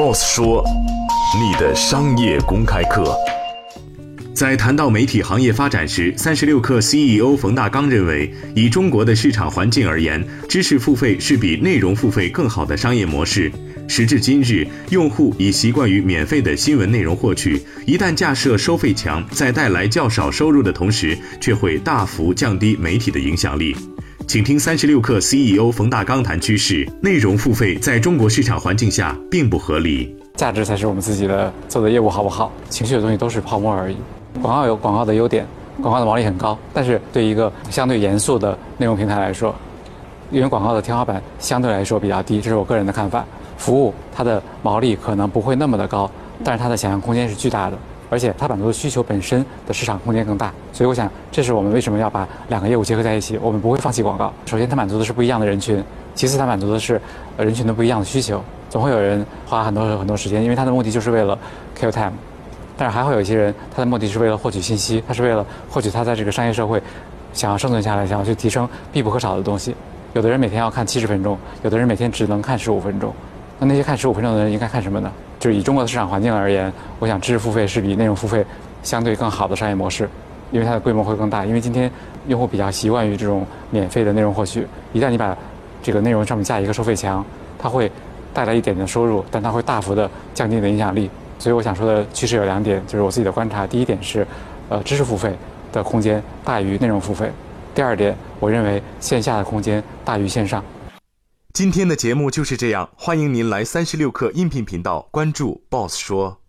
，Boss 说，你的商业公开课。在谈到媒体行业发展时，三十六氪 CEO 冯大刚认为，以中国的市场环境而言，知识付费是比内容付费更好的商业模式。时至今日，用户已习惯于免费的新闻内容获取。一旦架设收费墙，在带来较少收入的同时，却会大幅降低媒体的影响力。请听三十六氪 CEO 冯大刚谈趋势：内容付费在中国市场环境下并不合理。价值才是我们自己的做的业务好不好？情绪的东西都是泡沫而已。广告有广告的优点，广告的毛利很高，但是对一个相对严肃的内容平台来说，因为广告的天花板相对来说比较低，这是我个人的看法。服务它的毛利可能不会那么的高，但是它的想象空间是巨大的，而且它满足的需求本身的市场空间更大。所以我想，这是我们为什么要把两个业务结合在一起。我们不会放弃广告。首先，它满足的是不一样的人群；其次，它满足的是人群的不一样的需求。总会有人花很多很多时间，因为他的目的就是为了 kill time。但是还会有一些人，他的目的是为了获取信息，他是为了获取他在这个商业社会想要生存下来、想要去提升必不可少的东西。有的人每天要看七十分钟，有的人每天只能看十五分钟。那那些看十五分钟的人应该看什么呢？就是以中国的市场环境而言，我想知识付费是比内容付费相对更好的商业模式，因为它的规模会更大。因为今天用户比较习惯于这种免费的内容获取，一旦你把这个内容上面加一个收费墙，它会带来一点点收入，但它会大幅的降低你的影响力。所以我想说的趋势有两点，就是我自己的观察。第一点是，呃，知识付费的空间大于内容付费；第二点，我认为线下的空间大于线上。今天的节目就是这样，欢迎您来三十六课音频频道关注 Boss 说。